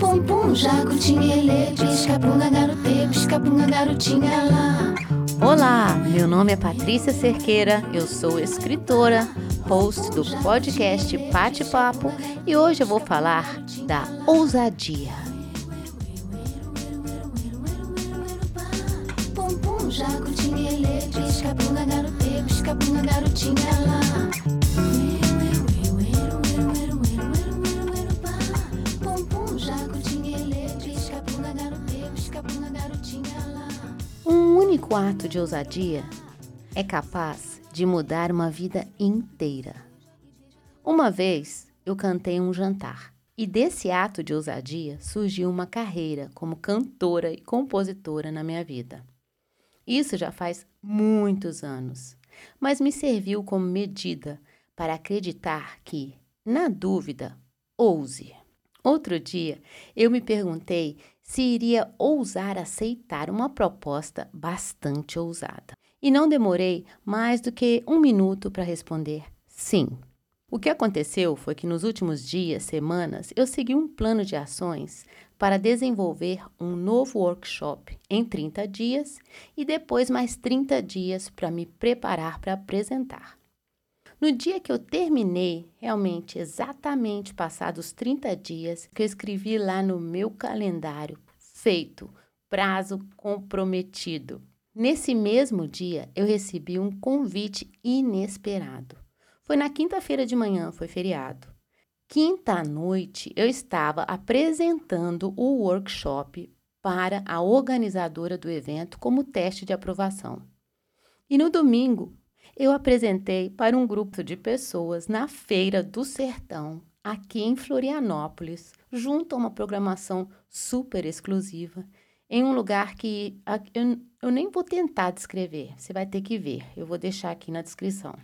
Pum pum, jacutinha, ele, pisca-punga, garote, pisca-punga, garotinha lá. Olá, meu nome é Patrícia Cerqueira, eu sou escritora, host do podcast Pate Papo e hoje eu vou falar da ousadia. Jacutinha, ele, pisca-punga, garote, pisca-punga, garotinha lá. Único ato de ousadia é capaz de mudar uma vida inteira. Uma vez eu cantei um jantar e desse ato de ousadia surgiu uma carreira como cantora e compositora na minha vida. Isso já faz muitos anos, mas me serviu como medida para acreditar que, na dúvida, ouse. Outro dia, eu me perguntei se iria ousar aceitar uma proposta bastante ousada. E não demorei mais do que um minuto para responder sim. O que aconteceu foi que nos últimos dias, semanas, eu segui um plano de ações para desenvolver um novo workshop em 30 dias e depois mais 30 dias para me preparar para apresentar. No dia que eu terminei, realmente exatamente passados 30 dias, que eu escrevi lá no meu calendário, feito, prazo comprometido. Nesse mesmo dia, eu recebi um convite inesperado. Foi na quinta-feira de manhã, foi feriado. Quinta à noite, eu estava apresentando o workshop para a organizadora do evento como teste de aprovação. E no domingo, eu apresentei para um grupo de pessoas na Feira do Sertão, aqui em Florianópolis, junto a uma programação super exclusiva, em um lugar que eu nem vou tentar descrever, você vai ter que ver, eu vou deixar aqui na descrição.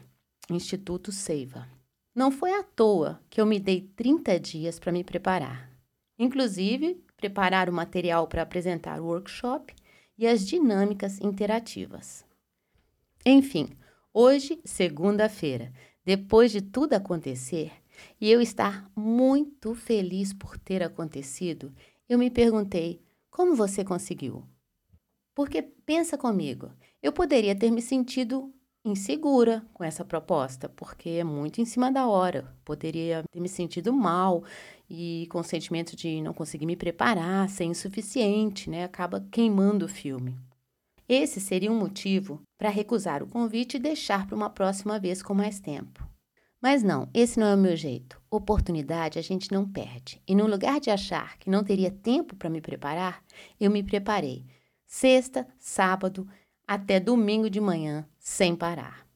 Instituto Seiva. Não foi à toa que eu me dei 30 dias para me preparar. Inclusive, preparar o material para apresentar o workshop e as dinâmicas interativas. Enfim, hoje, segunda-feira, depois de tudo acontecer e eu estar muito feliz por ter acontecido, eu me perguntei: como você conseguiu? Porque pensa comigo, eu poderia ter me sentido insegura com essa proposta, porque é muito em cima da hora. Poderia ter me sentido mal e com o sentimento de não conseguir me preparar, ser insuficiente, né? Acaba queimando o filme. Esse seria um motivo para recusar o convite e deixar para uma próxima vez com mais tempo. Mas não, esse não é o meu jeito. Oportunidade a gente não perde. E no lugar de achar que não teria tempo para me preparar, eu me preparei. Sexta, sábado, até domingo de manhã, sem parar.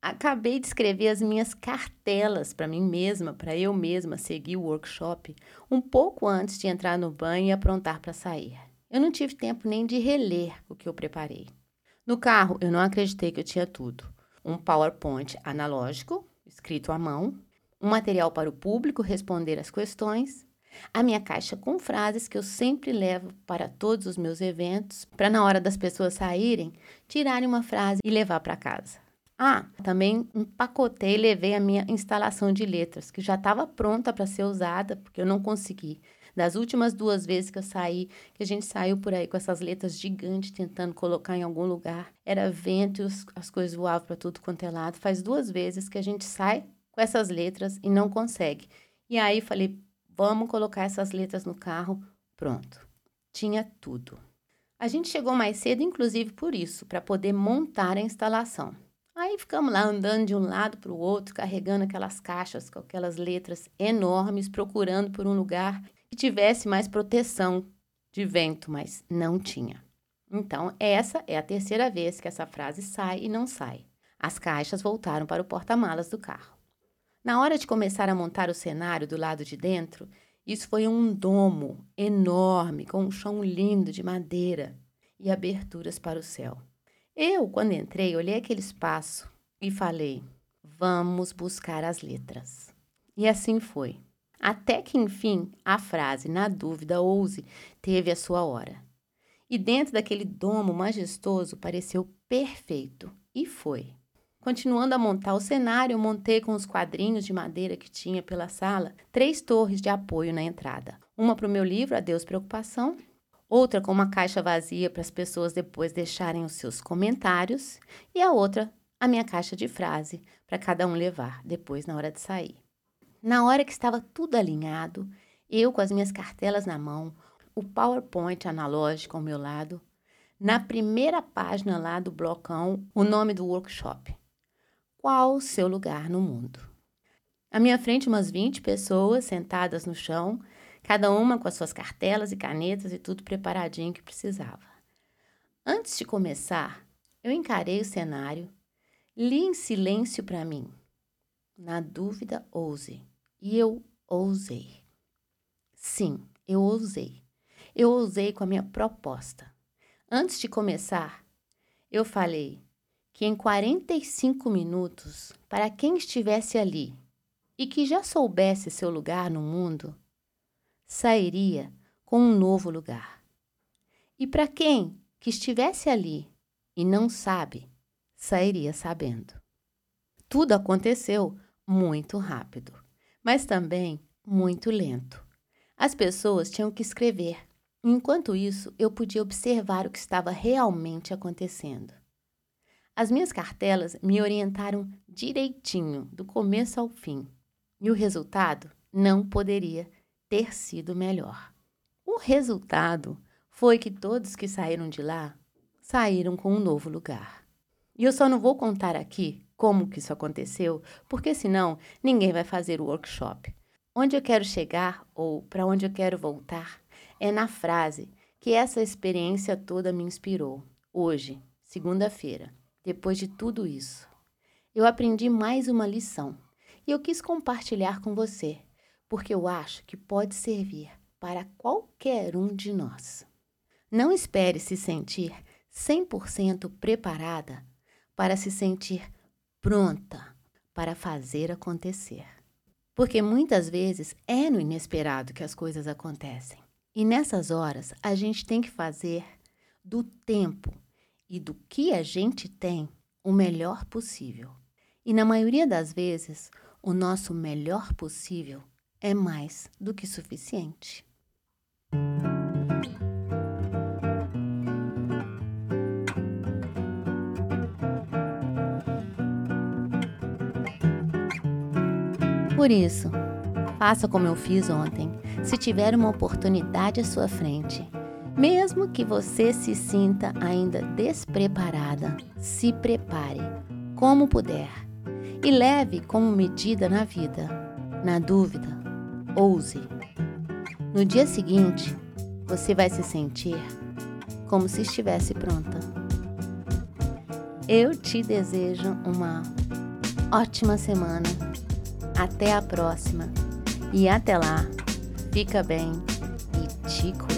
Acabei de escrever as minhas cartelas para mim mesma, para eu mesma seguir o workshop, um pouco antes de entrar no banho e aprontar para sair. Eu não tive tempo nem de reler o que eu preparei. No carro, eu não acreditei que eu tinha tudo: um PowerPoint analógico, escrito à mão, um material para o público responder as questões, a minha caixa com frases que eu sempre levo para todos os meus eventos, para na hora das pessoas saírem, tirarem uma frase e levar para casa. Ah, também empacotei e levei a minha instalação de letras, que já estava pronta para ser usada, porque eu não consegui. Das últimas duas vezes que eu saí, que a gente saiu por aí com essas letras gigantes tentando colocar em algum lugar, era vento e os- as coisas voavam para tudo quanto é lado. Faz duas vezes que a gente sai com essas letras e não consegue. E aí falei, vamos colocar essas letras no carro. Pronto. Tinha tudo. A gente chegou mais cedo, inclusive por isso, para poder montar a instalação. Aí ficamos lá andando de um lado para o outro, carregando aquelas caixas com aquelas letras enormes, procurando por um lugar que tivesse mais proteção de vento, mas não tinha. Então, essa é a terceira vez que essa frase sai e não sai. As caixas voltaram para o porta-malas do carro. Na hora de começar a montar o cenário do lado de dentro, isso foi um domo enorme, com um chão lindo de madeira e aberturas para o céu. Eu, quando entrei, olhei aquele espaço e falei: vamos buscar as letras. E assim foi. Até que, enfim, a frase, na dúvida, ouse, teve a sua hora. E dentro daquele domo majestoso pareceu perfeito. E foi. Continuando a montar o cenário, eu montei com os quadrinhos de madeira que tinha pela sala três torres de apoio na entrada. Uma para o meu livro, Adeus Preocupação, outra com uma caixa vazia para as pessoas depois deixarem os seus comentários, e a outra, a minha caixa de frase, para cada um levar depois na hora de sair. Na hora que estava tudo alinhado, eu com as minhas cartelas na mão, o PowerPoint analógico ao meu lado, na primeira página lá do blocão, o nome do workshop. Qual o seu lugar no mundo? À minha frente, umas 20 pessoas sentadas no chão, cada uma com as suas cartelas e canetas e tudo preparadinho que precisava. Antes de começar, eu encarei o cenário, li em silêncio para mim. Na dúvida, ouse. E eu ousei. Sim, eu ousei. Eu ousei com a minha proposta. Antes de começar, eu falei que em 45 minutos, para quem estivesse ali e que já soubesse seu lugar no mundo, sairia com um novo lugar. E para quem que estivesse ali e não sabe, sairia sabendo. Tudo aconteceu muito rápido, mas também muito lento. As pessoas tinham que escrever. Enquanto isso, eu podia observar o que estava realmente acontecendo. As minhas cartelas me orientaram direitinho, do começo ao fim, e o resultado não poderia ter sido melhor. O resultado foi que todos que saíram de lá saíram com um novo lugar. E eu só não vou contar aqui como que isso aconteceu, porque senão ninguém vai fazer o workshop. Onde eu quero chegar ou para onde eu quero voltar é na frase que essa experiência toda me inspirou. Hoje, segunda-feira, depois de tudo isso, eu aprendi mais uma lição e eu quis compartilhar com você porque eu acho que pode servir para qualquer um de nós. Não espere se sentir 100% preparada para se sentir pronta para fazer acontecer. Porque muitas vezes é no inesperado que as coisas acontecem. E nessas horas a gente tem que fazer do tempo e do que a gente tem o melhor possível. E na maioria das vezes, o nosso melhor possível é mais do que suficiente. Por isso, faça como eu fiz ontem, se tiver uma oportunidade à sua frente. Mesmo que você se sinta ainda despreparada, se prepare como puder e leve como medida na vida. Na dúvida, ouse. No dia seguinte, você vai se sentir como se estivesse pronta. Eu te desejo uma ótima semana. Até a próxima. E até lá, fica bem e te cuida.